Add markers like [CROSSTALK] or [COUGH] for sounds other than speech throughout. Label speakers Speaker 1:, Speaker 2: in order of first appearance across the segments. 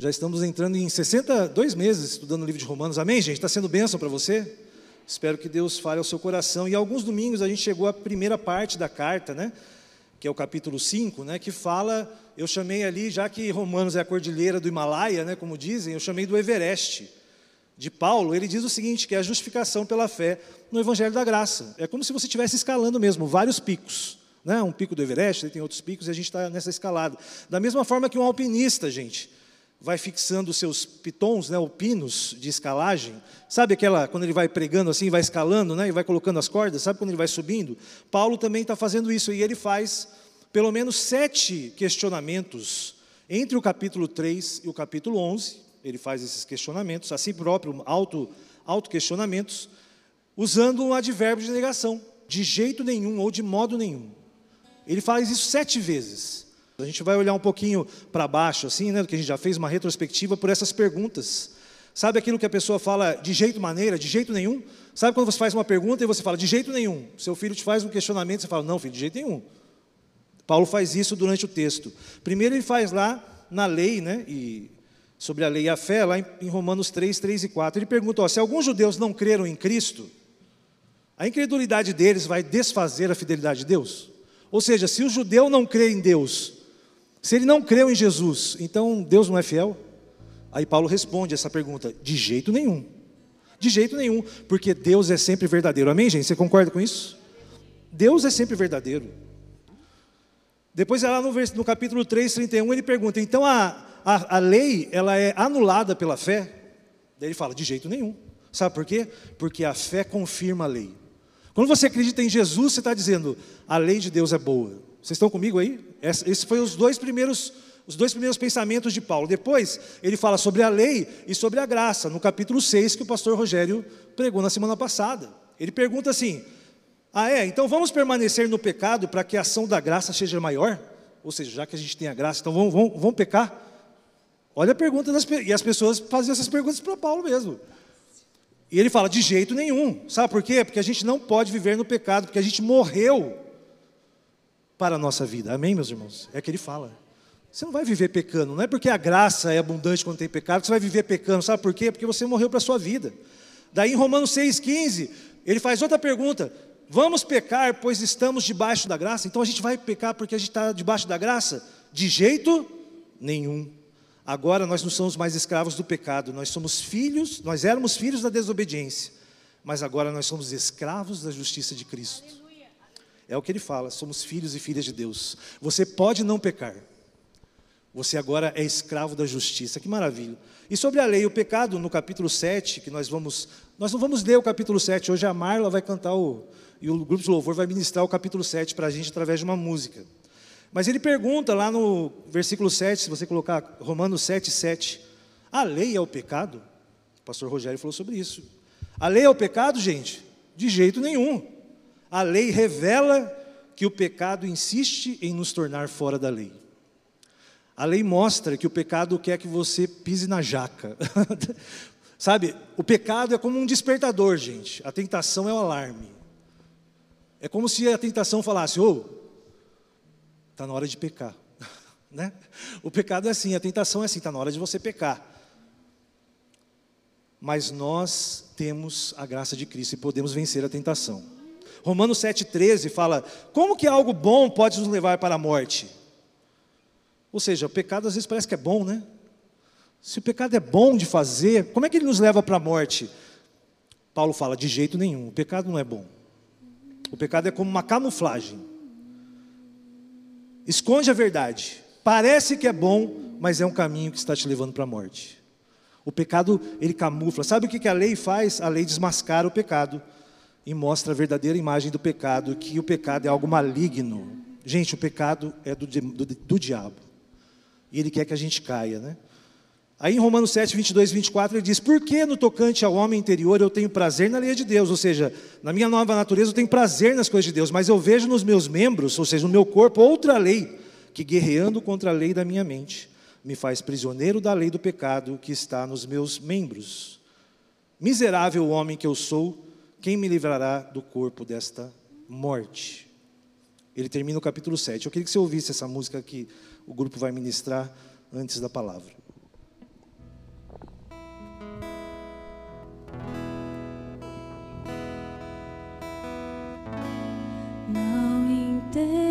Speaker 1: Já estamos entrando em 62 meses estudando o livro de Romanos. Amém, gente? Está sendo bênção para você? Espero que Deus fale ao seu coração. E alguns domingos a gente chegou à primeira parte da carta, né? Que é o capítulo 5, né? Que fala, eu chamei ali, já que Romanos é a cordilheira do Himalaia, né? Como dizem, eu chamei do Everest de Paulo, ele diz o seguinte, que é a justificação pela fé no Evangelho da Graça. É como se você estivesse escalando mesmo, vários picos. Né? Um pico do Everest, tem outros picos, e a gente está nessa escalada. Da mesma forma que um alpinista, gente, vai fixando seus pitons, né, ou pinos de escalagem. Sabe aquela, quando ele vai pregando assim, vai escalando, né, e vai colocando as cordas, sabe quando ele vai subindo? Paulo também está fazendo isso, e ele faz pelo menos sete questionamentos entre o capítulo 3 e o capítulo 11, ele faz esses questionamentos, a si próprio, auto, auto-questionamentos, usando um advérbio de negação, de jeito nenhum ou de modo nenhum. Ele faz isso sete vezes. A gente vai olhar um pouquinho para baixo, assim, né, do que a gente já fez uma retrospectiva por essas perguntas. Sabe aquilo que a pessoa fala de jeito maneira, de jeito nenhum? Sabe quando você faz uma pergunta e você fala de jeito nenhum? Seu filho te faz um questionamento e você fala, não, filho, de jeito nenhum. Paulo faz isso durante o texto. Primeiro ele faz lá na lei, né, e sobre a lei e a fé, lá em Romanos 3, 3 e 4. Ele pergunta: ó, se alguns judeus não creram em Cristo, a incredulidade deles vai desfazer a fidelidade de Deus? Ou seja, se o judeu não crê em Deus, se ele não creu em Jesus, então Deus não é fiel? Aí Paulo responde essa pergunta: de jeito nenhum. De jeito nenhum, porque Deus é sempre verdadeiro. Amém, gente? Você concorda com isso? Deus é sempre verdadeiro. Depois, lá no, no capítulo 3, 31, ele pergunta: então a, a, a lei ela é anulada pela fé? Daí ele fala, de jeito nenhum. Sabe por quê? Porque a fé confirma a lei. Quando você acredita em Jesus, você está dizendo, a lei de Deus é boa. Vocês estão comigo aí? Esses foram os dois primeiros, os dois primeiros pensamentos de Paulo. Depois, ele fala sobre a lei e sobre a graça, no capítulo 6, que o pastor Rogério pregou na semana passada. Ele pergunta assim: Ah, é? Então vamos permanecer no pecado para que a ação da graça seja maior? Ou seja, já que a gente tem a graça, então vamos, vamos, vamos pecar? Olha a pergunta das e as pessoas faziam essas perguntas para Paulo mesmo. E ele fala de jeito nenhum. Sabe por quê? Porque a gente não pode viver no pecado, porque a gente morreu para a nossa vida. Amém, meus irmãos? É que ele fala. Você não vai viver pecando, não é porque a graça é abundante quando tem pecado você vai viver pecando. Sabe por quê? Porque você morreu para a sua vida. Daí em Romanos 6,15, ele faz outra pergunta: Vamos pecar, pois estamos debaixo da graça? Então a gente vai pecar porque a gente está debaixo da graça? De jeito nenhum. Agora nós não somos mais escravos do pecado, nós somos filhos, nós éramos filhos da desobediência, mas agora nós somos escravos da justiça de Cristo. É o que ele fala, somos filhos e filhas de Deus. Você pode não pecar. Você agora é escravo da justiça. Que maravilha. E sobre a lei, o pecado, no capítulo 7, que nós vamos. Nós não vamos ler o capítulo 7, hoje a Marla vai cantar o. E o grupo de louvor vai ministrar o capítulo 7 para a gente através de uma música. Mas ele pergunta lá no versículo 7, se você colocar Romanos 7, 7, a lei é o pecado? O pastor Rogério falou sobre isso. A lei é o pecado, gente? De jeito nenhum. A lei revela que o pecado insiste em nos tornar fora da lei. A lei mostra que o pecado quer que você pise na jaca. [LAUGHS] Sabe, o pecado é como um despertador, gente. A tentação é o alarme. É como se a tentação falasse: ô, oh, está na hora de pecar. [LAUGHS] né? O pecado é assim, a tentação é assim, está na hora de você pecar. Mas nós temos a graça de Cristo e podemos vencer a tentação. Romanos 7,13 fala: como que algo bom pode nos levar para a morte? Ou seja, o pecado às vezes parece que é bom, né? Se o pecado é bom de fazer, como é que ele nos leva para a morte? Paulo fala: de jeito nenhum, o pecado não é bom. O pecado é como uma camuflagem esconde a verdade. Parece que é bom, mas é um caminho que está te levando para a morte. O pecado, ele camufla. Sabe o que a lei faz? A lei desmascara o pecado e mostra a verdadeira imagem do pecado, que o pecado é algo maligno. Gente, o pecado é do, do, do diabo. E ele quer que a gente caia, né? Aí em Romanos 7, 22 e 24 ele diz: Por que no tocante ao homem interior eu tenho prazer na lei de Deus? Ou seja, na minha nova natureza eu tenho prazer nas coisas de Deus, mas eu vejo nos meus membros, ou seja, no meu corpo, outra lei, que guerreando contra a lei da minha mente, me faz prisioneiro da lei do pecado que está nos meus membros. Miserável homem que eu sou, quem me livrará do corpo desta morte? Ele termina o capítulo 7. Eu queria que você ouvisse essa música que o grupo vai ministrar antes da palavra. Não entendo.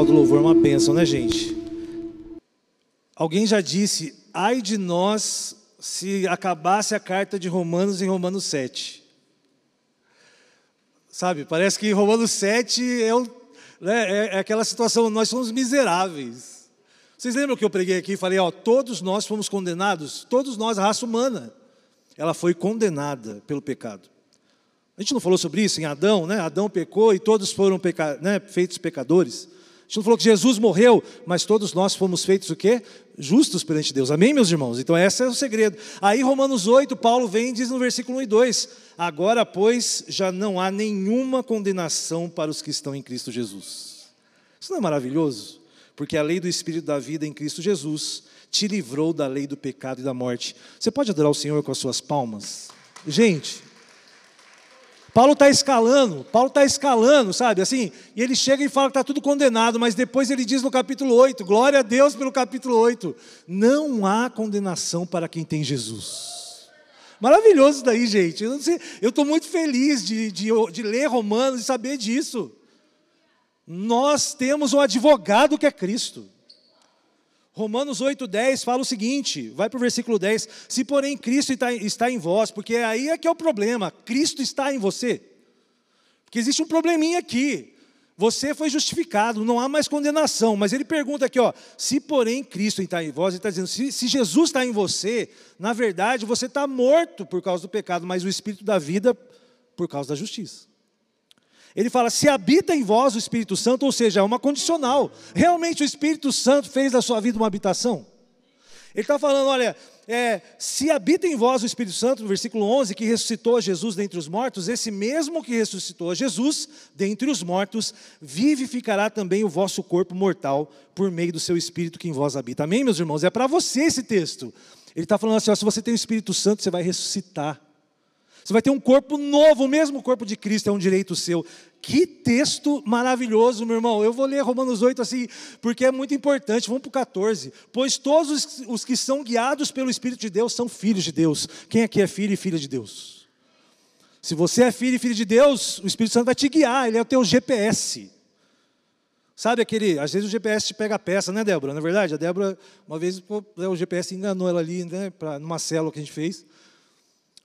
Speaker 1: Pessoal do louvor é uma bênção, né, gente? Alguém já disse, ai de nós se acabasse a carta de Romanos em Romanos 7. Sabe, parece que Romanos 7 é, o, né, é, é aquela situação, nós somos miseráveis. Vocês lembram que eu preguei aqui e falei, ó, todos nós fomos condenados, todos nós, a raça humana, ela foi condenada pelo pecado. A gente não falou sobre isso em Adão, né? Adão pecou e todos foram peca... né? feitos pecadores. Gente não falou que Jesus morreu, mas todos nós fomos feitos o quê? Justos perante Deus. Amém, meus irmãos? Então, esse é o segredo. Aí, Romanos 8, Paulo vem e diz no versículo 1 e 2: Agora, pois, já não há nenhuma condenação para os que estão em Cristo Jesus. Isso não é maravilhoso? Porque a lei do Espírito da vida em Cristo Jesus te livrou da lei do pecado e da morte. Você pode adorar o Senhor com as suas palmas? Gente, Paulo está escalando, Paulo está escalando, sabe, assim, e ele chega e fala que está tudo condenado, mas depois ele diz no capítulo 8, glória a Deus pelo capítulo 8, não há condenação para quem tem Jesus. Maravilhoso isso daí, gente, eu estou muito feliz de, de, de ler Romanos e saber disso. Nós temos um advogado que é Cristo. Romanos 8,10 fala o seguinte, vai para o versículo 10, se porém Cristo está, em vós, porque aí é que é o problema, Cristo está em você. Porque existe um probleminha aqui. Você foi justificado, não há mais condenação. Mas ele pergunta aqui, ó, se porém Cristo está em vós, ele está dizendo, se, se Jesus está em você, na verdade você está morto por causa do pecado, mas o Espírito da vida por causa da justiça. Ele fala, se habita em vós o Espírito Santo, ou seja, é uma condicional. Realmente o Espírito Santo fez da sua vida uma habitação? Ele está falando, olha, é, se habita em vós o Espírito Santo, no versículo 11, que ressuscitou Jesus dentre os mortos, esse mesmo que ressuscitou Jesus dentre os mortos, vivificará também o vosso corpo mortal por meio do seu Espírito que em vós habita. Amém, meus irmãos? É para você esse texto. Ele está falando assim, ó, se você tem o Espírito Santo, você vai ressuscitar. Você vai ter um corpo novo, o mesmo corpo de Cristo, é um direito seu. Que texto maravilhoso, meu irmão. Eu vou ler Romanos 8 assim, porque é muito importante. Vamos para o 14. Pois todos os, que são guiados pelo Espírito de Deus são filhos de Deus. Quem aqui é filho e filha de Deus? Se você é filho e filho de Deus, o Espírito Santo vai te guiar, ele é o teu GPS. Sabe aquele, às vezes o GPS te pega a peça, né, Débora? Na é verdade, a Débora, uma vez pô, o GPS enganou ela ali, né, pra, numa célula que a gente fez.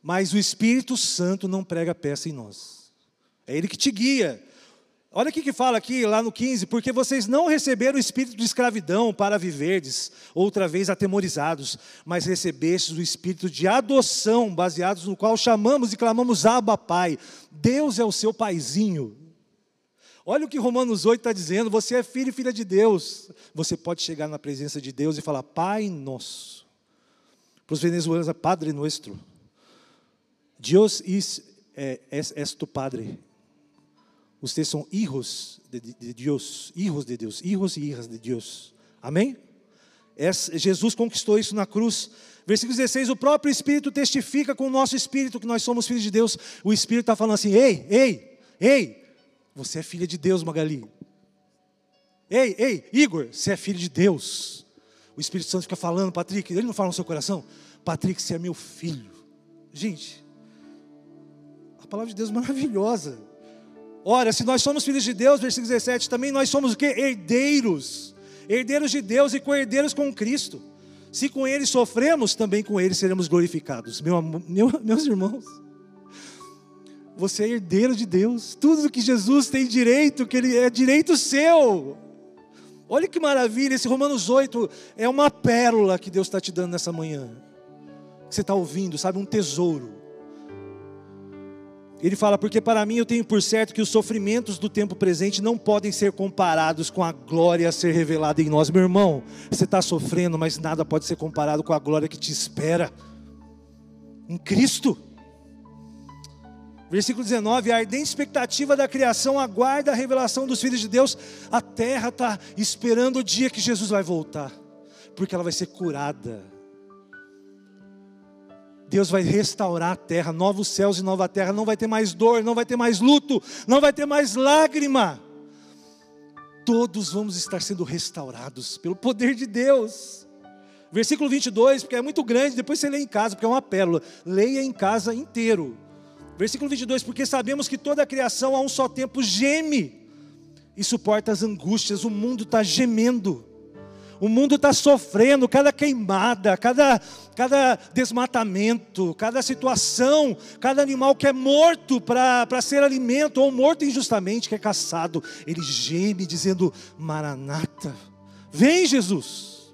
Speaker 1: Mas o Espírito Santo não prega peça em nós. É Ele que te guia. Olha o que fala aqui, lá no 15: porque vocês não receberam o espírito de escravidão para viverdes, outra vez atemorizados, mas recebestes o espírito de adoção, baseados no qual chamamos e clamamos Abba Pai. Deus é o seu paizinho. Olha o que Romanos 8 está dizendo: você é filho e filha de Deus. Você pode chegar na presença de Deus e falar, Pai nosso. Para os venezuelanos é Padre Nuestro. Dios es, eh, es, es, tu Padre. Ustedes são hijos de, de, Deus, hijos de Deus, hijos e hijas de Deus. Amém? Es, Jesus conquistou isso na cruz. Versículo 16: O próprio Espírito testifica com o nosso Espírito que nós somos filhos de Deus. O Espírito está falando assim: Ei, ei, ei, você é filha de Deus, Magali. Ei, ei, Igor, você é filho de Deus. O Espírito Santo fica falando, Patrick, ele não fala no seu coração? Patrick, você é meu filho. Gente, a palavra de Deus é maravilhosa. Ora, se nós somos filhos de Deus, versículo 17, também nós somos o que? Herdeiros. Herdeiros de Deus e co-herdeiros com Cristo. Se com Ele sofremos, também com Ele seremos glorificados. Meu, meu, meus irmãos, você é herdeiro de Deus. Tudo que Jesus tem direito, que Ele é direito seu. Olha que maravilha, esse Romanos 8 é uma pérola que Deus está te dando nessa manhã. que você está ouvindo, sabe? Um tesouro. Ele fala: Porque para mim eu tenho por certo que os sofrimentos do tempo presente não podem ser comparados com a glória a ser revelada em nós. Meu irmão, você está sofrendo, mas nada pode ser comparado com a glória que te espera em Cristo. Versículo 19: A ardente expectativa da criação aguarda a revelação dos filhos de Deus. A terra está esperando o dia que Jesus vai voltar, porque ela vai ser curada Deus vai restaurar a terra, novos céus e nova terra, não vai ter mais dor, não vai ter mais luto, não vai ter mais lágrima. Todos vamos estar sendo restaurados pelo poder de Deus. Versículo 22, porque é muito grande, depois você lê em casa, porque é uma pérola. Leia em casa inteiro. Versículo 22, porque sabemos que toda a criação a um só tempo geme e suporta as angústias, o mundo está gemendo. O mundo está sofrendo, cada queimada, cada, cada desmatamento, cada situação, cada animal que é morto para ser alimento, ou morto injustamente, que é caçado, ele geme dizendo: Maranata, vem Jesus.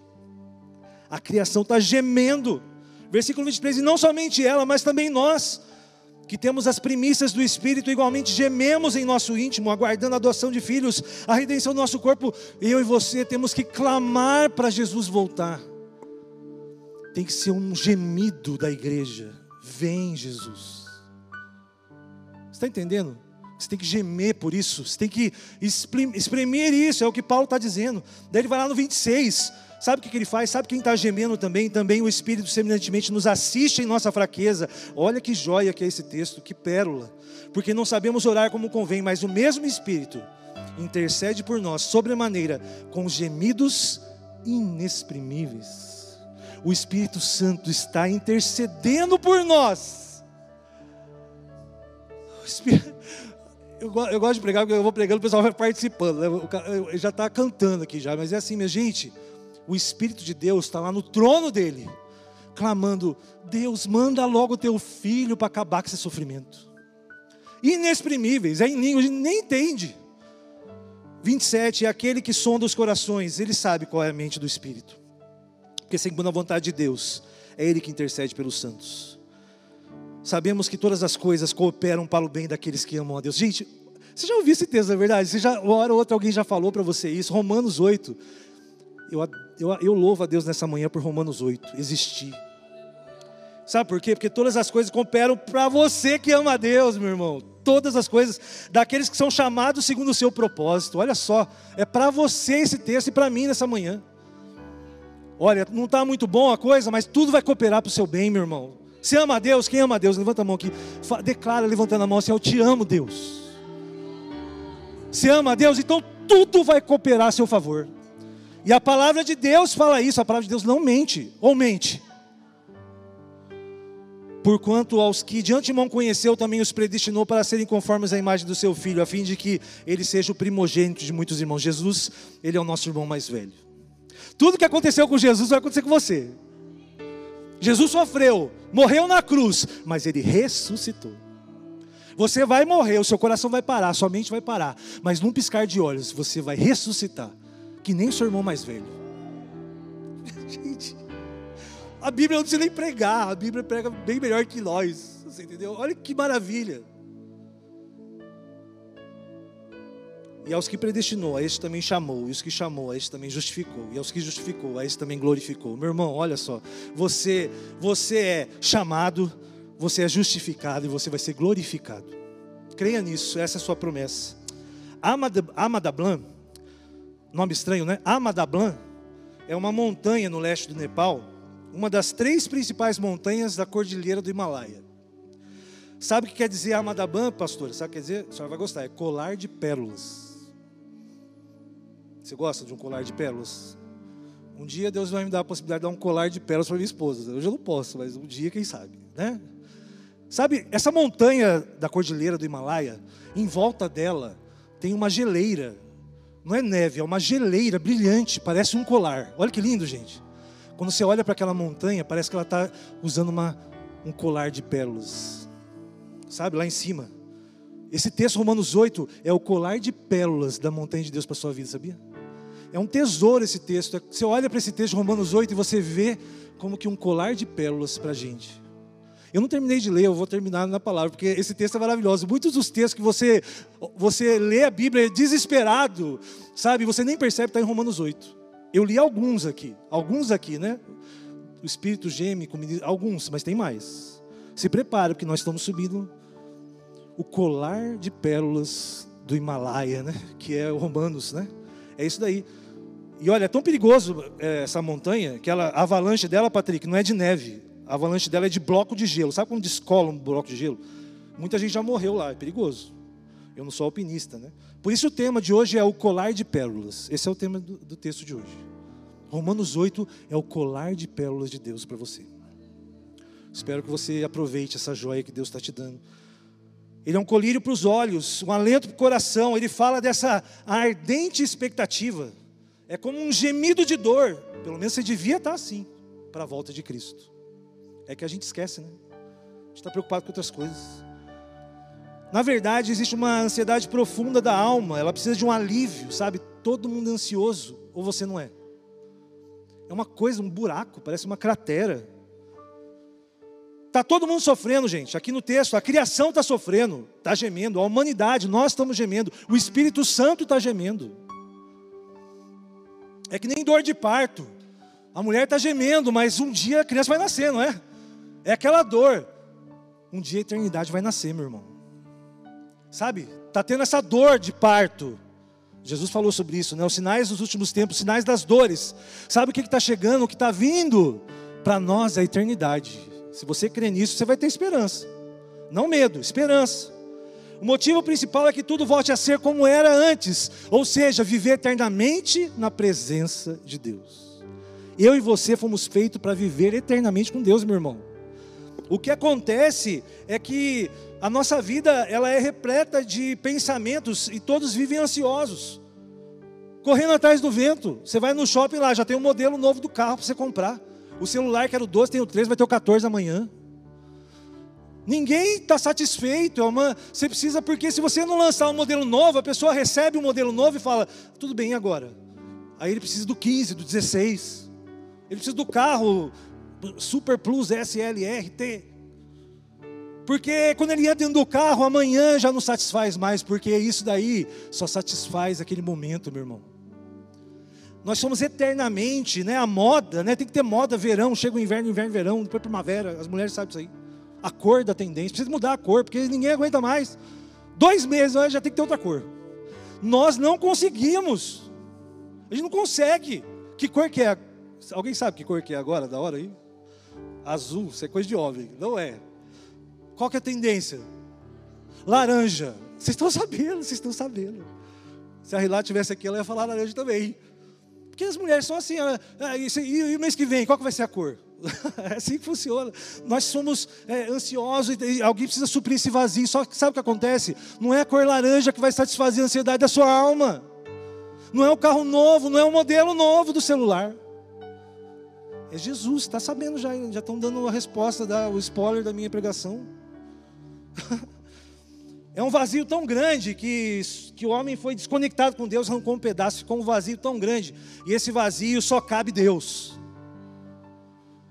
Speaker 1: A criação está gemendo. Versículo 23, e não somente ela, mas também nós que temos as primícias do Espírito, igualmente gememos em nosso íntimo, aguardando a adoção de filhos, a redenção do nosso corpo. Eu e você temos que clamar para Jesus voltar. Tem que ser um gemido da igreja. Vem, Jesus. Você está entendendo? Você tem que gemer por isso, você tem que exprimir isso, é o que Paulo está dizendo. Daí ele vai lá no 26. Sabe o que, ele faz? Sabe quem está gemendo também? Também o Espírito semelhantemente nos assiste em nossa fraqueza. Olha que joia que é esse texto, que pérola. Porque não sabemos orar como convém, mas o mesmo Espírito intercede por nós, sobremaneira, com gemidos inexprimíveis. O Espírito Santo está intercedendo por nós. Eu, gosto de pregar, porque eu vou pregando, o pessoal vai participando. Né? já está cantando aqui já, mas é assim, minha gente o Espírito de Deus está lá no trono dele, clamando: Deus, manda logo teu filho para acabar com esse sofrimento. Inexprimíveis, é em língua, a gente nem entende. 27, é aquele que sonda os corações, ele sabe qual é a mente do Espírito, porque segundo a vontade de Deus, é Ele que intercede pelos santos. Sabemos que todas as coisas cooperam para o bem daqueles que amam a Deus. Gente, você já ouviu esse texto, na é verdade? Você já, uma hora ou outra alguém já falou para você isso. Romanos 8, eu, eu, eu louvo a Deus nessa manhã por Romanos 8, existir. Sabe por quê? Porque todas as coisas cooperam para você que ama a Deus, meu irmão. Todas as coisas, daqueles que são chamados segundo o seu propósito. Olha só, é para você esse texto e para mim nessa manhã. Olha, não está muito bom a coisa, mas tudo vai cooperar para o seu bem, meu irmão. Você ama a Deus? Quem ama a Deus? Levanta a mão aqui. Declara levantando a mão assim: Eu te amo, Deus. Você ama a Deus? Então tudo vai cooperar a seu favor. E a palavra de Deus fala isso, a palavra de Deus não mente, ou mente. Porquanto aos que de antemão conheceu, também os predestinou para serem conformes à imagem do seu filho, a fim de que ele seja o primogênito de muitos irmãos. Jesus, ele é o nosso irmão mais velho. Tudo que aconteceu com Jesus vai acontecer com você. Jesus sofreu, morreu na cruz, mas ele ressuscitou. Você vai morrer, o seu coração vai parar, sua mente vai parar, mas num piscar de olhos você vai ressuscitar que nem seu irmão mais velho. [LAUGHS] Gente, a Bíblia não precisa nem pregar, a Bíblia prega bem melhor que nós. Você entendeu? Olha que maravilha. E aos que predestinou, a este também chamou, e os que chamou, a este também justificou, e aos que justificou, a este também glorificou. Meu irmão, olha só, você, você é chamado, você é justificado e você vai ser glorificado. Creia nisso, essa é a sua promessa. Amadablan nome estranho, né? Amadablan é uma montanha no leste do Nepal, uma das três principais montanhas da cordilheira do Himalaia. Sabe o que quer dizer Amadablan, pastor? Sabe o que quer dizer? A senhora vai gostar, é colar de pérolas. Você gosta de um colar de pérolas? Um dia Deus vai me dar a possibilidade de dar um colar de pérolas para minha esposa. Hoje eu não posso, mas um dia, quem sabe, né? Sabe, essa montanha da cordilheira do Himalaia, em volta dela tem uma geleira não é neve, é uma geleira brilhante, parece um colar. Olha que lindo, gente. Quando você olha para aquela montanha, parece que ela está usando uma, um colar de pérolas. Sabe, lá em cima. Esse texto, Romanos 8, é o colar de pérolas da montanha de Deus para a sua vida, sabia? É um tesouro esse texto. É, você olha para esse texto Romanos 8 e você vê como que um colar de pérolas para a gente. Eu não terminei de ler, eu vou terminar na palavra, porque esse texto é maravilhoso. Muitos dos textos que você, você lê a Bíblia desesperado, sabe? Você nem percebe que está em Romanos 8. Eu li alguns aqui, alguns aqui, né? O Espírito geme, alguns, mas tem mais. Se prepare, porque nós estamos subindo o colar de pérolas do Himalaia, né? Que é o Romanos, né? É isso daí. E olha, é tão perigoso é, essa montanha que ela, a avalanche dela, Patrick, não é de neve. A avalanche dela é de bloco de gelo. Sabe quando descola um bloco de gelo? Muita gente já morreu lá, é perigoso. Eu não sou alpinista, né? Por isso o tema de hoje é o colar de pérolas. Esse é o tema do, do texto de hoje. Romanos 8 é o colar de pérolas de Deus para você. Espero que você aproveite essa joia que Deus está te dando. Ele é um colírio para os olhos, um alento para o coração. Ele fala dessa ardente expectativa é como um gemido de dor. Pelo menos você devia estar assim para a volta de Cristo. É que a gente esquece, né? A gente está preocupado com outras coisas. Na verdade, existe uma ansiedade profunda da alma. Ela precisa de um alívio, sabe? Todo mundo é ansioso, ou você não é? É uma coisa, um buraco, parece uma cratera. Está todo mundo sofrendo, gente. Aqui no texto, a criação está sofrendo, está gemendo, a humanidade, nós estamos gemendo, o Espírito Santo está gemendo. É que nem dor de parto. A mulher está gemendo, mas um dia a criança vai nascer, não é? É aquela dor. Um dia a eternidade vai nascer, meu irmão. Sabe? Está tendo essa dor de parto. Jesus falou sobre isso, né? Os sinais dos últimos tempos, os sinais das dores. Sabe o que está chegando, o que está vindo? Para nós é a eternidade. Se você crê nisso, você vai ter esperança. Não medo, esperança. O motivo principal é que tudo volte a ser como era antes, ou seja, viver eternamente na presença de Deus. Eu e você fomos feitos para viver eternamente com Deus, meu irmão. O que acontece é que a nossa vida ela é repleta de pensamentos e todos vivem ansiosos, correndo atrás do vento. Você vai no shopping lá, já tem um modelo novo do carro para você comprar. O celular que era o 12 tem o 13, vai ter o 14 amanhã. Ninguém está satisfeito. É uma, você precisa, porque se você não lançar um modelo novo, a pessoa recebe um modelo novo e fala: tudo bem agora. Aí ele precisa do 15, do 16. Ele precisa do carro Super Plus SLRT. Porque quando ele entra dentro do carro, amanhã já não satisfaz mais, porque isso daí só satisfaz aquele momento, meu irmão. Nós somos eternamente, né? A moda, né? Tem que ter moda, verão, chega o inverno, inverno, verão, depois primavera. As mulheres sabem isso aí a cor da tendência, precisa mudar a cor, porque ninguém aguenta mais. Dois meses já tem que ter outra cor. Nós não conseguimos. A gente não consegue. Que cor que é? Alguém sabe que cor que é agora, da hora aí? Azul, isso é coisa de homem. Não é. Qual que é a tendência? Laranja. Vocês estão sabendo, vocês estão sabendo. Se a Rilá tivesse aqui, ela ia falar laranja também. Porque as mulheres são assim. Ah, e, e o mês que vem, qual que vai ser a cor? [LAUGHS] É assim que funciona. Nós somos é, ansiosos e alguém precisa suprir esse vazio. Só que sabe o que acontece? Não é a cor laranja que vai satisfazer a ansiedade da sua alma. Não é o carro novo, não é o modelo novo do celular. É Jesus, está sabendo já, já estão dando a resposta, da, o spoiler da minha pregação. [LAUGHS] é um vazio tão grande que, que o homem foi desconectado com Deus, arrancou um pedaço, ficou um vazio tão grande. E esse vazio só cabe Deus.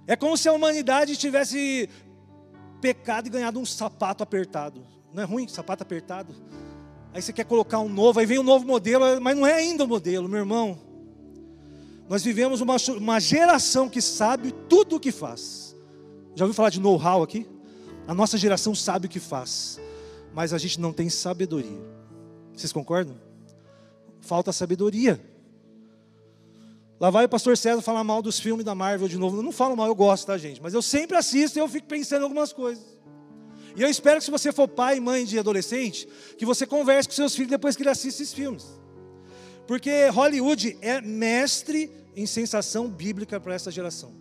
Speaker 1: É como se a humanidade tivesse pecado e ganhado um sapato apertado. Não é ruim sapato apertado? Aí você quer colocar um novo, aí vem um novo modelo, mas não é ainda o modelo, meu irmão. Nós vivemos uma, uma geração que sabe tudo o que faz. Já ouviu falar de know-how aqui? A nossa geração sabe o que faz, mas a gente não tem sabedoria. Vocês concordam? Falta sabedoria. Lá vai o pastor César falar mal dos filmes da Marvel de novo. Eu não falo mal, eu gosto, tá, gente? Mas eu sempre assisto e eu fico pensando em algumas coisas. E eu espero que se você for pai e mãe de adolescente, que você converse com seus filhos depois que ele assiste esses filmes. Porque Hollywood é mestre em sensação bíblica para essa geração.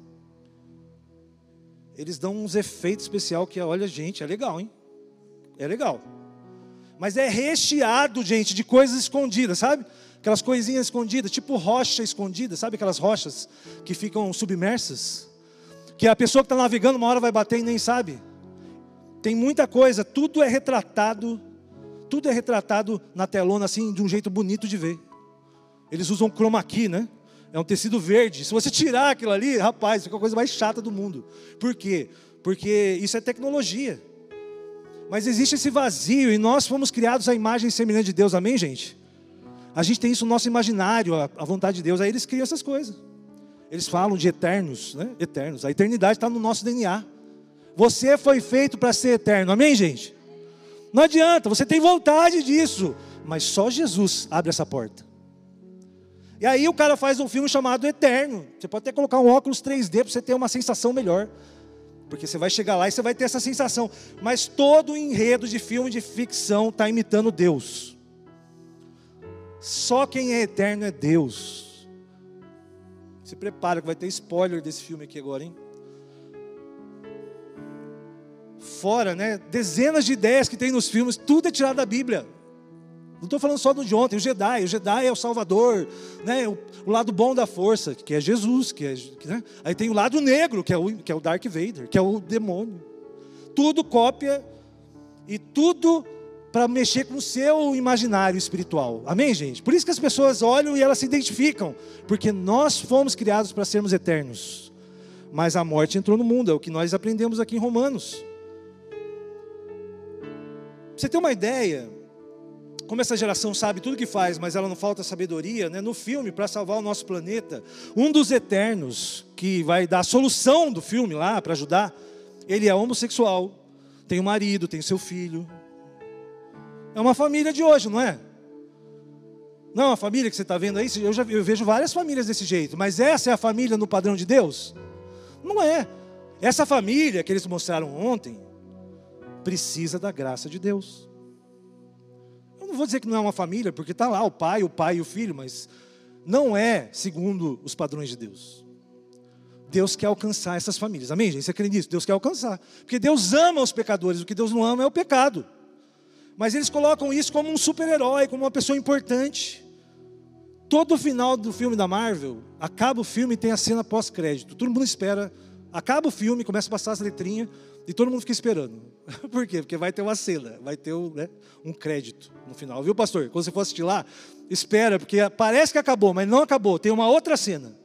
Speaker 1: Eles dão uns efeitos especial que, olha, gente, é legal, hein? É legal. Mas é recheado, gente, de coisas escondidas, sabe? aquelas coisinhas escondidas, tipo rocha escondida, sabe aquelas rochas que ficam submersas? Que a pessoa que está navegando uma hora vai bater e nem sabe. Tem muita coisa, tudo é retratado, tudo é retratado na telona assim, de um jeito bonito de ver. Eles usam chroma key, né? É um tecido verde. Se você tirar aquilo ali, rapaz, fica a coisa mais chata do mundo. Por quê? Porque isso é tecnologia. Mas existe esse vazio e nós fomos criados à imagem e semelhança de Deus, amém, gente? A gente tem isso no nosso imaginário, a vontade de Deus. Aí eles criam essas coisas. Eles falam de eternos, né? Eternos. A eternidade está no nosso DNA. Você foi feito para ser eterno, amém, gente? Não adianta, você tem vontade disso, mas só Jesus abre essa porta. E aí o cara faz um filme chamado Eterno. Você pode até colocar um óculos 3D para você ter uma sensação melhor. Porque você vai chegar lá e você vai ter essa sensação. Mas todo o enredo de filme de ficção está imitando Deus. Só quem é eterno é Deus. Se prepara que vai ter spoiler desse filme aqui agora, hein? Fora, né? Dezenas de ideias que tem nos filmes, tudo é tirado da Bíblia. Não estou falando só do de ontem, o Jedi. O Jedi é o Salvador, né? o, o lado bom da força, que é Jesus. Que é, né? Aí tem o lado negro, que é o, que é o Dark Vader, que é o demônio. Tudo cópia e tudo para mexer com o seu imaginário espiritual. Amém, gente? Por isso que as pessoas olham e elas se identificam, porque nós fomos criados para sermos eternos. Mas a morte entrou no mundo, é o que nós aprendemos aqui em Romanos. Pra você ter uma ideia, como essa geração sabe tudo que faz, mas ela não falta sabedoria, né? no filme, para salvar o nosso planeta, um dos eternos, que vai dar a solução do filme lá, para ajudar, ele é homossexual, tem um marido, tem seu filho. É uma família de hoje, não é? Não é uma família que você está vendo aí? Eu, já, eu vejo várias famílias desse jeito, mas essa é a família no padrão de Deus? Não é. Essa família que eles mostraram ontem precisa da graça de Deus vou dizer que não é uma família, porque está lá o pai, o pai e o filho, mas não é segundo os padrões de Deus. Deus quer alcançar essas famílias. Amém, gente? Você crê nisso? Deus quer alcançar. Porque Deus ama os pecadores, o que Deus não ama é o pecado. Mas eles colocam isso como um super-herói, como uma pessoa importante. Todo final do filme da Marvel, acaba o filme e tem a cena pós-crédito. Todo mundo espera, acaba o filme, começa a passar as letrinhas, e todo mundo fica esperando. [LAUGHS] Por quê? Porque vai ter uma cena, vai ter um, né, um crédito no final. Viu, pastor? Quando você for assistir lá, espera, porque parece que acabou, mas não acabou. Tem uma outra cena.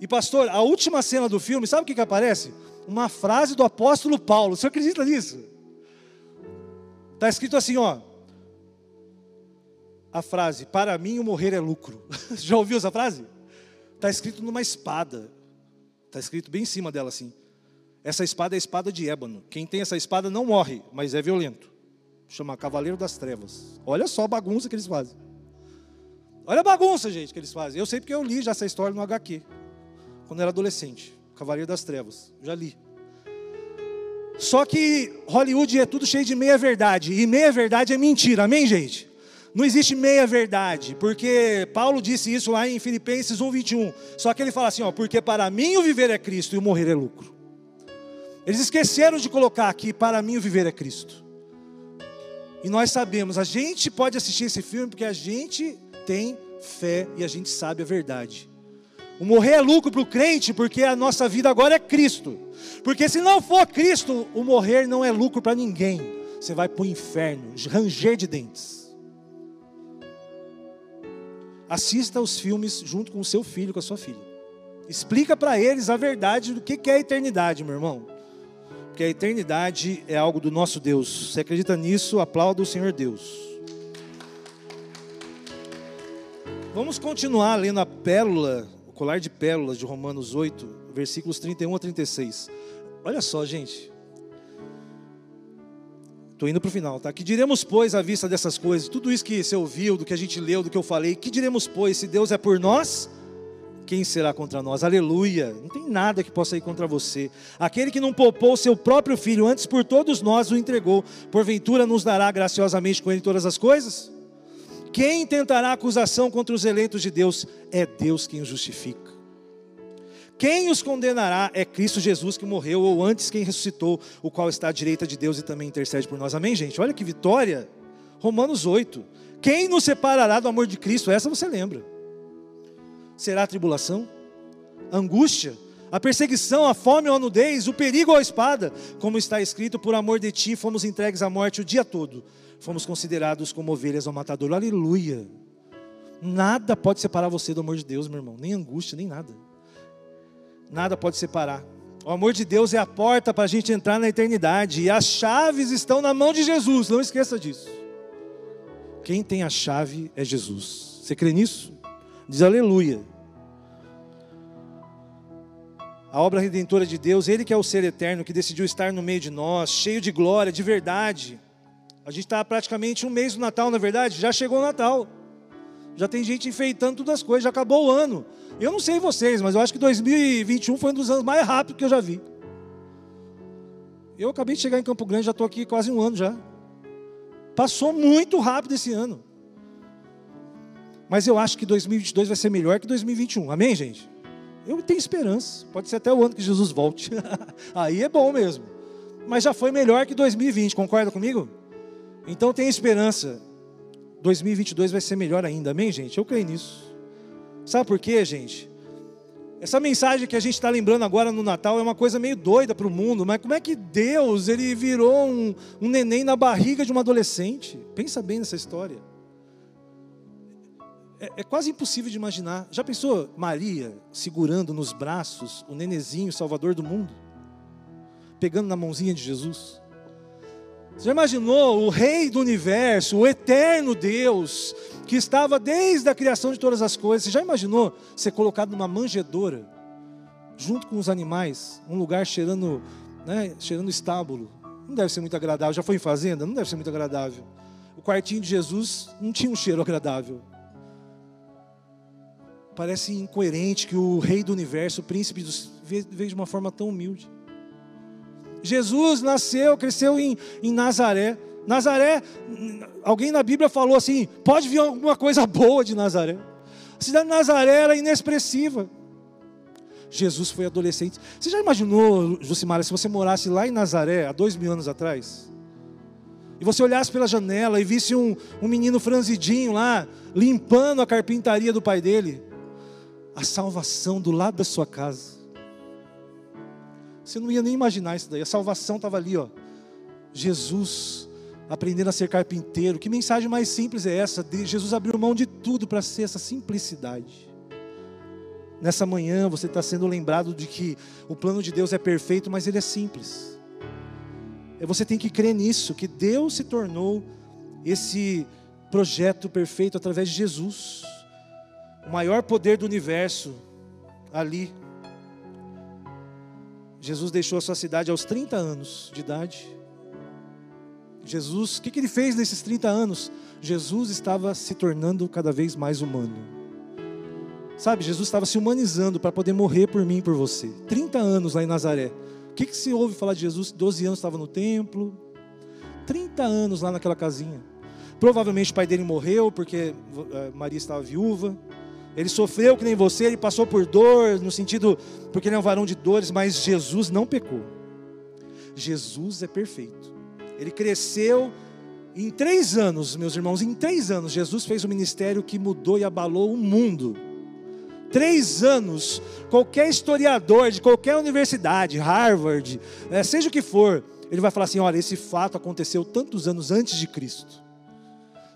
Speaker 1: E, pastor, a última cena do filme, sabe o que, que aparece? Uma frase do apóstolo Paulo. Você acredita nisso? Está escrito assim, ó. A frase, para mim o morrer é lucro. [LAUGHS] Já ouviu essa frase? Está escrito numa espada. Está escrito bem em cima dela assim. Essa espada é a espada de ébano. Quem tem essa espada não morre, mas é violento. Chama Cavaleiro das Trevas. Olha só a bagunça que eles fazem. Olha a bagunça, gente, que eles fazem. Eu sei porque eu li já essa história no HQ. Quando era adolescente. Cavaleiro das Trevas. Já li. Só que Hollywood é tudo cheio de meia-verdade. E meia-verdade é mentira. Amém, gente? Não existe meia-verdade. Porque Paulo disse isso lá em Filipenses 1,21. Só que ele fala assim: ó, porque para mim o viver é Cristo e o morrer é lucro. Eles esqueceram de colocar aqui: para mim o viver é Cristo. E nós sabemos, a gente pode assistir esse filme porque a gente tem fé e a gente sabe a verdade. O morrer é lucro para o crente porque a nossa vida agora é Cristo. Porque se não for Cristo, o morrer não é lucro para ninguém. Você vai para o inferno, ranger de dentes. Assista os filmes junto com o seu filho, com a sua filha. Explica para eles a verdade do que é a eternidade, meu irmão que a eternidade é algo do nosso Deus. Você acredita nisso? Aplauda o Senhor Deus. Vamos continuar lendo a pérola, o colar de pérolas de Romanos 8, versículos 31 a 36. Olha só, gente. Estou indo para o final, tá? Que diremos, pois, à vista dessas coisas, tudo isso que você ouviu, do que a gente leu, do que eu falei, que diremos, pois, se Deus é por nós, quem será contra nós? Aleluia. Não tem nada que possa ir contra você. Aquele que não poupou seu próprio filho, antes por todos nós o entregou, porventura nos dará graciosamente com ele todas as coisas? Quem tentará acusação contra os eleitos de Deus? É Deus quem os justifica. Quem os condenará é Cristo Jesus que morreu, ou antes quem ressuscitou, o qual está à direita de Deus e também intercede por nós. Amém, gente? Olha que vitória. Romanos 8. Quem nos separará do amor de Cristo? Essa você lembra será a tribulação, a angústia, a perseguição, a fome ou a nudez, o perigo ou a espada, como está escrito, por amor de ti fomos entregues à morte o dia todo, fomos considerados como ovelhas ao matador. Aleluia. Nada pode separar você do amor de Deus, meu irmão. Nem angústia, nem nada. Nada pode separar. O amor de Deus é a porta para a gente entrar na eternidade. E as chaves estão na mão de Jesus. Não esqueça disso. Quem tem a chave é Jesus. Você crê nisso? Diz aleluia. A obra redentora de Deus, Ele que é o ser eterno, que decidiu estar no meio de nós, cheio de glória, de verdade. A gente está praticamente um mês do Natal, na verdade? Já chegou o Natal. Já tem gente enfeitando todas as coisas, já acabou o ano. Eu não sei vocês, mas eu acho que 2021 foi um dos anos mais rápidos que eu já vi. Eu acabei de chegar em Campo Grande, já estou aqui quase um ano já. Passou muito rápido esse ano. Mas eu acho que 2022 vai ser melhor que 2021. Amém, gente? Eu tenho esperança. Pode ser até o ano que Jesus volte. [LAUGHS] Aí é bom mesmo. Mas já foi melhor que 2020, concorda comigo? Então tem esperança. 2022 vai ser melhor ainda, amém, gente? Eu creio nisso. Sabe por quê, gente? Essa mensagem que a gente está lembrando agora no Natal é uma coisa meio doida para o mundo, mas como é que Deus ele virou um, um neném na barriga de uma adolescente? Pensa bem nessa história. É, é, quase impossível de imaginar. Já pensou Maria segurando nos braços o nenezinho, salvador do mundo? Pegando na mãozinha de Jesus? Você já imaginou o Rei do universo, o eterno Deus, que estava desde a criação de todas as coisas? Você já imaginou ser colocado numa manjedoura, junto com os animais, um lugar cheirando, né, cheirando estábulo? Não deve ser muito agradável. Já foi em fazenda? Não deve ser muito agradável. O quartinho de Jesus não tinha um cheiro agradável. Parece incoerente que o rei do universo, o príncipe dos veio de uma forma tão humilde. Jesus nasceu, cresceu em, em Nazaré. Nazaré, alguém na Bíblia falou assim: pode vir alguma coisa boa de Nazaré. A cidade de Nazaré era inexpressiva. Jesus foi adolescente. Você já imaginou, Jucimara, se você morasse lá em Nazaré, há dois mil anos atrás, e você olhasse pela janela e visse um, um menino franzidinho lá, limpando a carpintaria do pai dele, a salvação do lado da sua casa. Você não ia nem imaginar isso daí. A salvação estava ali, ó. Jesus aprendendo a ser carpinteiro. Que mensagem mais simples é essa? Jesus abriu mão de tudo para ser essa simplicidade. Nessa manhã você está sendo lembrado de que o plano de Deus é perfeito, mas ele é simples. E você tem que crer nisso, que Deus se tornou esse projeto perfeito através de Jesus o maior poder do universo ali. Jesus deixou a sua cidade aos 30 anos de idade. Jesus, o que, que ele fez nesses 30 anos? Jesus estava se tornando cada vez mais humano. Sabe, Jesus estava se humanizando para poder morrer por mim e por você. 30 anos lá em Nazaré. O que, que se ouve falar de Jesus? 12 anos estava no templo. 30 anos lá naquela casinha. Provavelmente o pai dele morreu porque eh, Maria estava viúva. Ele sofreu que nem você, ele passou por dor, no sentido, porque ele é um varão de dores, mas Jesus não pecou. Jesus é perfeito. Ele cresceu em três anos, meus irmãos, em três anos, Jesus fez um ministério que mudou e abalou o mundo. Três anos, qualquer historiador de qualquer universidade, Harvard, é, seja o que for, ele vai falar assim: olha, esse fato aconteceu tantos anos antes de Cristo.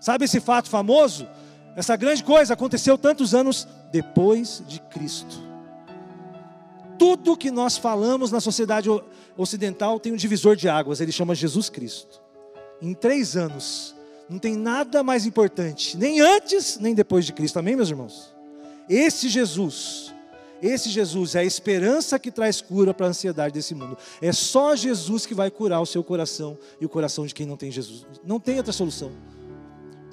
Speaker 1: Sabe esse fato famoso? Essa grande coisa aconteceu tantos anos depois de Cristo. Tudo que nós falamos na sociedade ocidental tem um divisor de águas, ele chama Jesus Cristo. Em três anos, não tem nada mais importante, nem antes nem depois de Cristo, amém, meus irmãos? Esse Jesus, esse Jesus é a esperança que traz cura para a ansiedade desse mundo. É só Jesus que vai curar o seu coração e o coração de quem não tem Jesus. Não tem outra solução.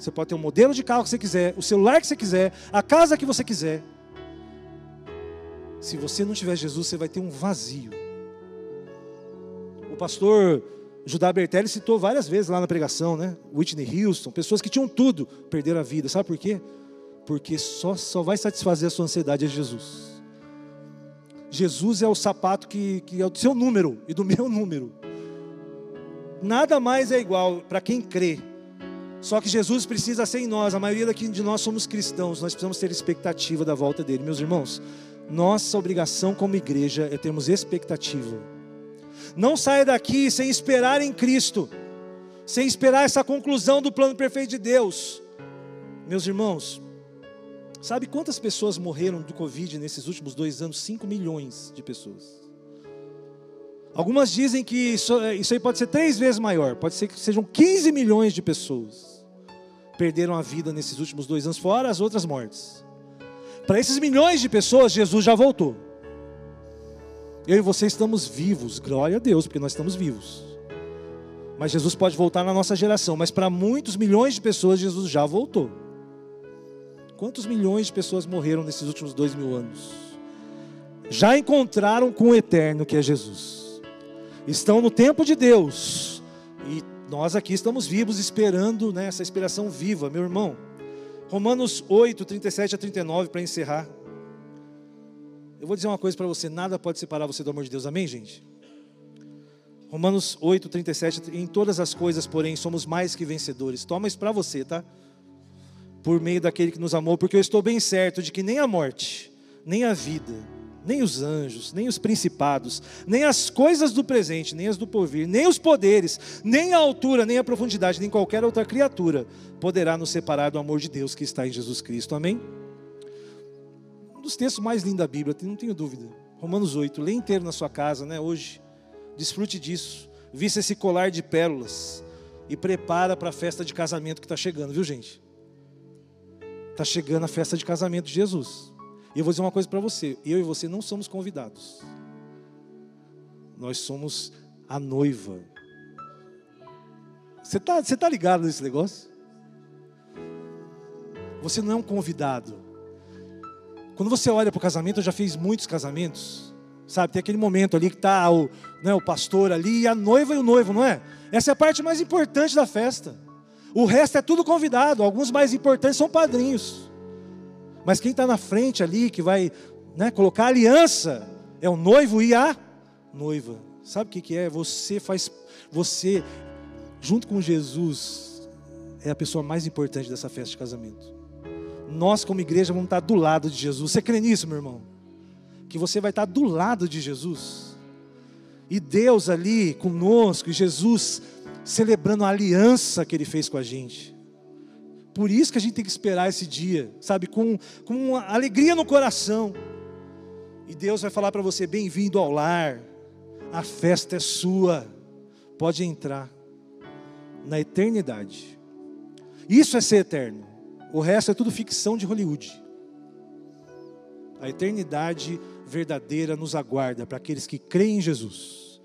Speaker 1: Você pode ter o modelo de carro que você quiser, o celular que você quiser, a casa que você quiser. Se você não tiver Jesus, você vai ter um vazio. O pastor Judá Bertelli citou várias vezes lá na pregação, né? Whitney Houston, pessoas que tinham tudo, perderam a vida. Sabe por quê? Porque só, só vai satisfazer a sua ansiedade é Jesus. Jesus é o sapato que, que é do seu número e do meu [LAUGHS] número. Nada mais é igual para quem crê só que Jesus precisa ser em nós. A maioria daqui de nós somos cristãos. Nós precisamos ter expectativa da volta dele. Meus irmãos, nossa obrigação como igreja é termos expectativa. Não saia daqui sem esperar em Cristo, sem esperar essa conclusão do plano perfeito de Deus. Meus irmãos, Sabe quantas pessoas morreram do Covid nesses últimos dois anos? 5 milhões de pessoas. Algumas dizem que isso, é, isso aí pode ser três vezes maior, pode ser que sejam 15 milhões de pessoas perderam a vida nesses últimos dois anos, fora as outras mortes. Para esses milhões de pessoas, Jesus já voltou. Eu e você estamos vivos, glória a Deus, porque nós estamos vivos. Mas Jesus pode voltar na nossa geração, mas para muitos milhões de pessoas, Jesus já voltou. Quantos milhões de pessoas morreram nesses últimos dois mil anos? Já encontraram com o eterno que é Jesus. Estão no tempo de Deus. E nós aqui estamos vivos, esperando né, essa inspiração viva, meu irmão. Romanos 8, 37 a 39, para encerrar. Eu vou dizer uma coisa para você: nada pode separar você do amor de Deus, amém, gente? Romanos 8, 37. Em todas as coisas, porém, somos mais que vencedores. Toma isso para você, tá? Por meio daquele que nos amou, porque eu estou bem certo de que nem a morte, nem a vida, nem os anjos, nem os principados, nem as coisas do presente, nem as do porvir, nem os poderes, nem a altura, nem a profundidade, nem qualquer outra criatura poderá nos separar do amor de Deus que está em Jesus Cristo. Amém? Um dos textos mais lindos da Bíblia, não tenho dúvida. Romanos 8, lê inteiro na sua casa, né, hoje. Desfrute disso. Vista esse colar de pérolas e prepara para a festa de casamento que está chegando, viu, gente? Está chegando a festa de casamento de Jesus. E eu vou dizer uma coisa para você: eu e você não somos convidados, nós somos a noiva. Você está você tá ligado nesse negócio? Você não é um convidado, quando você olha para o casamento, eu já fiz muitos casamentos, sabe? Tem aquele momento ali que está o, né, o pastor ali e a noiva e o noivo, não é? Essa é a parte mais importante da festa. O resto é tudo convidado, alguns mais importantes são padrinhos. Mas quem está na frente ali, que vai né, colocar aliança, é o noivo e a noiva. Sabe o que, que é? Você faz, você, junto com Jesus, é a pessoa mais importante dessa festa de casamento nós, como igreja, vamos estar do lado de Jesus. Você crê nisso, meu irmão? Que você vai estar do lado de Jesus. E Deus ali conosco, e Jesus celebrando a aliança que Ele fez com a gente. Por isso que a gente tem que esperar esse dia, sabe, com, com alegria no coração. E Deus vai falar para você: bem-vindo ao lar, a festa é sua, pode entrar na eternidade. Isso é ser eterno. O resto é tudo ficção de Hollywood. A eternidade verdadeira nos aguarda para aqueles que creem em Jesus.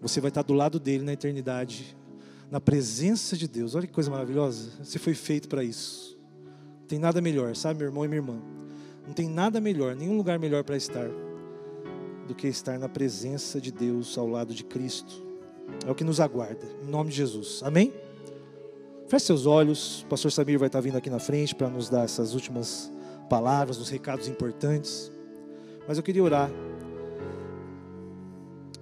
Speaker 1: Você vai estar do lado dele na eternidade, na presença de Deus. Olha que coisa maravilhosa. Você foi feito para isso. Não tem nada melhor, sabe, meu irmão e minha irmã? Não tem nada melhor, nenhum lugar melhor para estar do que estar na presença de Deus ao lado de Cristo. É o que nos aguarda, em nome de Jesus. Amém? Feche seus olhos, o pastor Samir vai estar vindo aqui na frente para nos dar essas últimas palavras, os recados importantes. Mas eu queria orar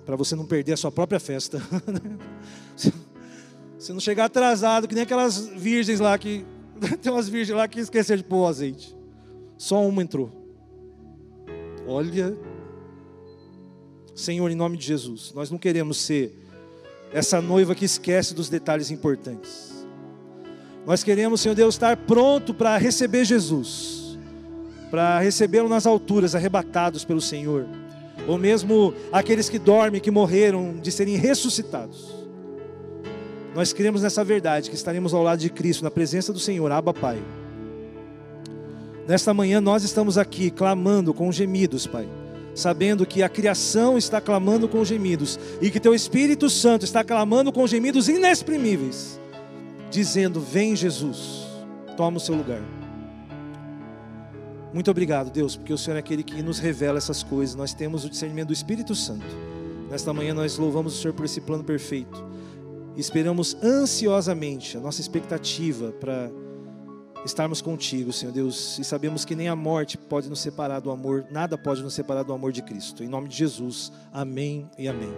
Speaker 1: para você não perder a sua própria festa. [LAUGHS] você não chegar atrasado, que nem aquelas virgens lá que. [LAUGHS] Tem umas virgens lá que esqueceram de pôr o azeite. Só uma entrou. Olha, Senhor, em nome de Jesus, nós não queremos ser essa noiva que esquece dos detalhes importantes. Nós queremos, Senhor Deus, estar pronto para receber Jesus, para recebê-lo nas alturas, arrebatados pelo Senhor, ou mesmo aqueles que dormem, que morreram, de serem ressuscitados. Nós cremos nessa verdade, que estaremos ao lado de Cristo, na presença do Senhor, Abba Pai. Nesta manhã nós estamos aqui clamando com gemidos, Pai, sabendo que a criação está clamando com gemidos e que Teu Espírito Santo está clamando com gemidos inexprimíveis dizendo: Vem Jesus, toma o seu lugar. Muito obrigado, Deus, porque o Senhor é aquele que nos revela essas coisas. Nós temos o discernimento do Espírito Santo. Nesta manhã nós louvamos o Senhor por esse plano perfeito. Esperamos ansiosamente a nossa expectativa para estarmos contigo, Senhor Deus, e sabemos que nem a morte pode nos separar do amor, nada pode nos separar do amor de Cristo. Em nome de Jesus, amém e amém.